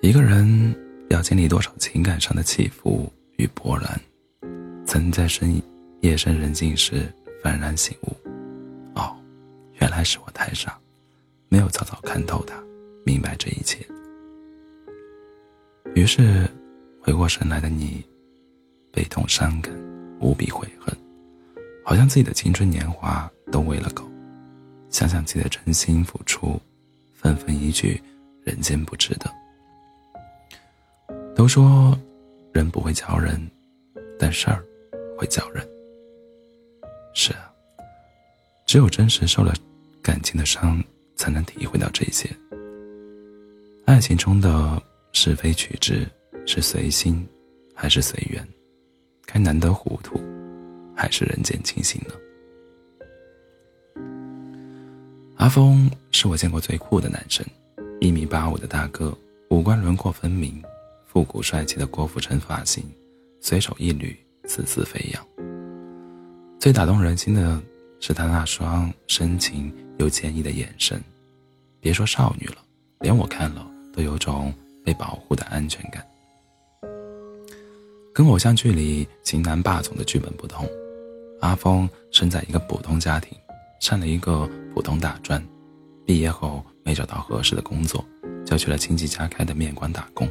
一个人要经历多少情感上的起伏与波澜，曾在深夜深人静时幡然醒悟？哦，原来是我太傻，没有早早看透他，明白这一切。于是，回过神来的你，悲痛伤感，无比悔恨，好像自己的青春年华都喂了狗。想想自己的真心付出，纷纷一句“人间不值得”。都说人不会教人，但事儿会教人。是啊，只有真实受了感情的伤，才能体会到这些。爱情中的是非曲直，是随心还是随缘？该难得糊涂，还是人间清醒呢？阿峰是我见过最酷的男生，一米八五的大个，五官轮廓分明，复古帅气的郭富城发型，随手一捋，丝丝飞扬。最打动人心的是他那双深情又坚毅的眼神，别说少女了，连我看了都有种被保护的安全感。跟偶像剧里型男霸总的剧本不同，阿峰生在一个普通家庭。上了一个普通大专，毕业后没找到合适的工作，就去了亲戚家开的面馆打工。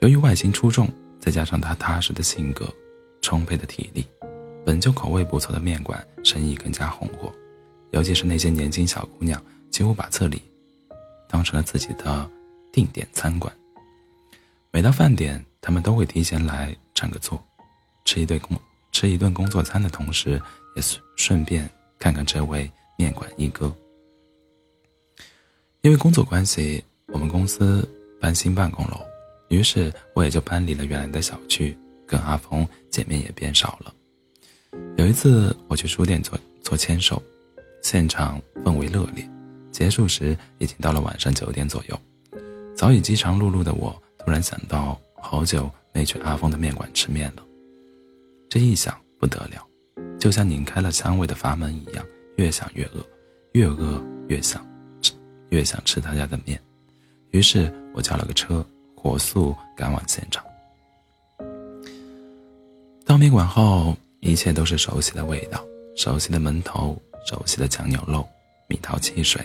由于外形出众，再加上他踏实的性格、充沛的体力，本就口味不错的面馆生意更加红火。尤其是那些年轻小姑娘，几乎把这里当成了自己的定点餐馆。每到饭点，他们都会提前来占个座，吃一顿工吃一顿工作餐的同时，也顺顺便。看看这位面馆一哥，因为工作关系，我们公司搬新办公楼，于是我也就搬离了原来的小区，跟阿峰见面也变少了。有一次我去书店做做签售，现场氛围热烈，结束时已经到了晚上九点左右。早已饥肠辘辘的我，突然想到好久没去阿峰的面馆吃面了，这一想不得了。就像拧开了香味的阀门一样，越想越饿，越饿越想吃，越想吃他家的面。于是我叫了个车，火速赶往现场。到面馆后，一切都是熟悉的味道，熟悉的门头，熟悉的酱牛肉、米桃汽水，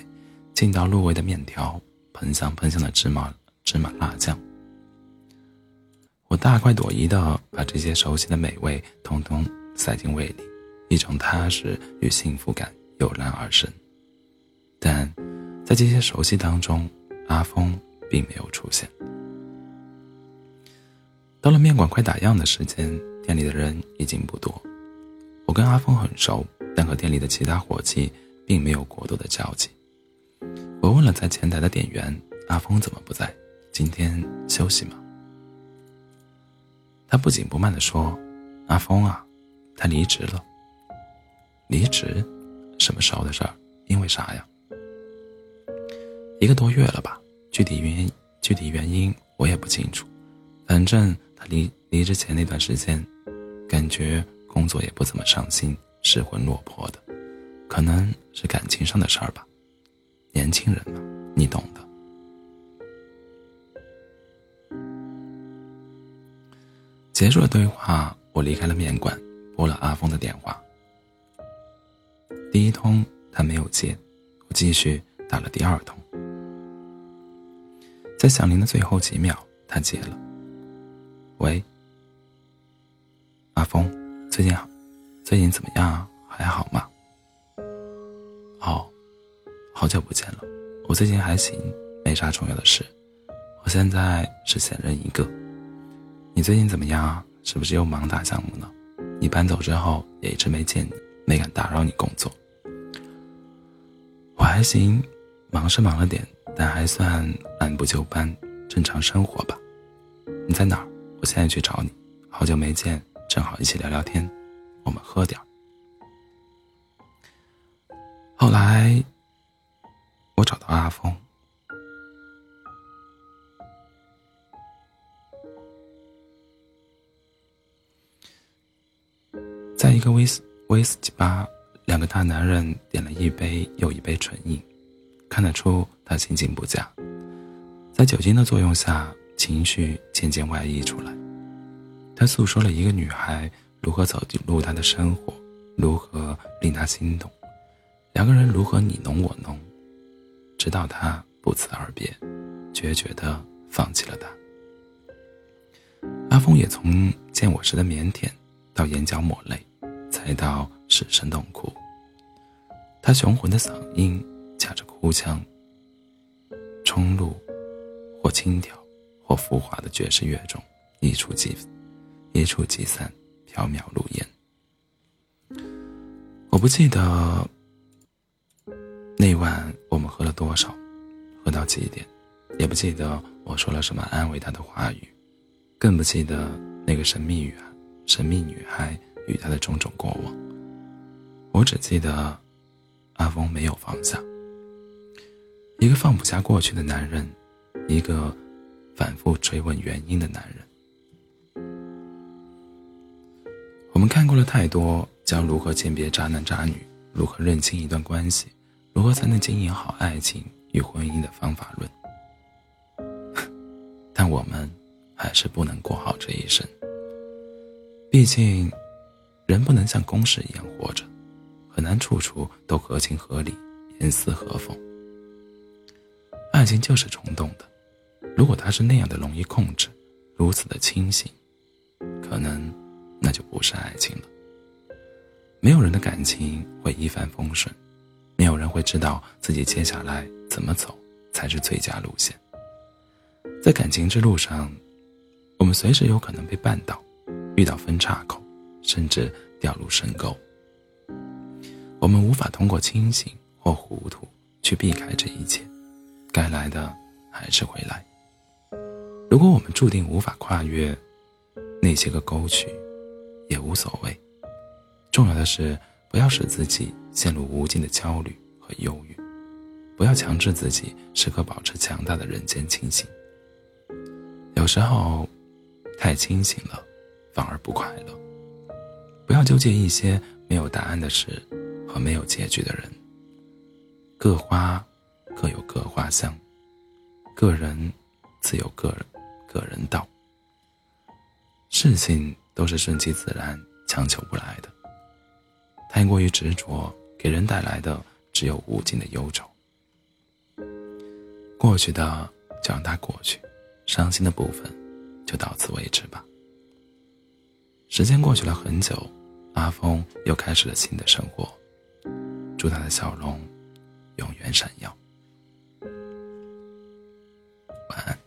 劲道入味的面条，喷香喷香的芝麻芝麻辣酱。我大快朵颐的把这些熟悉的美味通通塞进胃里。一种踏实与幸福感油然而生，但在这些熟悉当中，阿峰并没有出现。到了面馆快打烊的时间，店里的人已经不多。我跟阿峰很熟，但和店里的其他伙计并没有过多的交集。我问了在前台的店员：“阿峰怎么不在？今天休息吗？”他不紧不慢地说：“阿峰啊，他离职了。”离职，什么时候的事儿？因为啥呀？一个多月了吧，具体原因具体原因我也不清楚。反正他离离职前那段时间，感觉工作也不怎么上心，失魂落魄的，可能是感情上的事儿吧。年轻人嘛，你懂的。结束了对话，我离开了面馆，拨了阿峰的电话。一通他没有接，我继续打了第二通，在响铃的最后几秒，他接了。喂，阿峰，最近好，最近怎么样？还好吗？哦，好久不见了，我最近还行，没啥重要的事。我现在是闲人一个。你最近怎么样啊？是不是又忙大项目呢？你搬走之后也一直没见你，没敢打扰你工作。还行，忙是忙了点，但还算按部就班，正常生活吧。你在哪儿？我现在去找你。好久没见，正好一起聊聊天。我们喝点。后来，我找到阿峰，在一个威斯威斯基吧。两个大男人点了一杯又一杯纯饮，看得出他心情不佳，在酒精的作用下，情绪渐渐外溢出来。他诉说了一个女孩如何走进入他的生活，如何令他心动，两个人如何你侬我侬，直到他不辞而别，决绝地放弃了他。阿峰也从见我时的腼腆，到眼角抹泪，再到失声痛哭。他雄浑的嗓音夹着哭腔，冲入或轻佻或浮华的爵士乐中，一触即一触即散，缥缈如烟。我不记得那晚我们喝了多少，喝到几点，也不记得我说了什么安慰他的话语。更不记得那个神秘女孩、神秘女孩与她的种种过往。我只记得，阿峰没有放下。一个放不下过去的男人，一个反复追问原因的男人。我们看过了太多将如何鉴别渣男渣女、如何认清一段关系、如何才能经营好爱情与婚姻的方法论，但我们。还是不能过好这一生。毕竟，人不能像公式一样活着，很难处处都合情合理、严丝合缝。爱情就是冲动的，如果它是那样的容易控制，如此的清醒，可能那就不是爱情了。没有人的感情会一帆风顺，没有人会知道自己接下来怎么走才是最佳路线。在感情之路上。我们随时有可能被绊倒，遇到分岔口，甚至掉入深沟。我们无法通过清醒或糊涂去避开这一切，该来的还是会来。如果我们注定无法跨越那些个沟渠，也无所谓。重要的是，不要使自己陷入无尽的焦虑和忧郁，不要强制自己时刻保持强大的人间清醒。有时候。太清醒了，反而不快乐。不要纠结一些没有答案的事和没有结局的人。各花各有各花香，个人自有个人个人道。事情都是顺其自然，强求不来的。太过于执着，给人带来的只有无尽的忧愁。过去的就让它过去，伤心的部分。就到此为止吧。时间过去了很久，阿峰又开始了新的生活。祝他的笑容永远闪耀。晚安。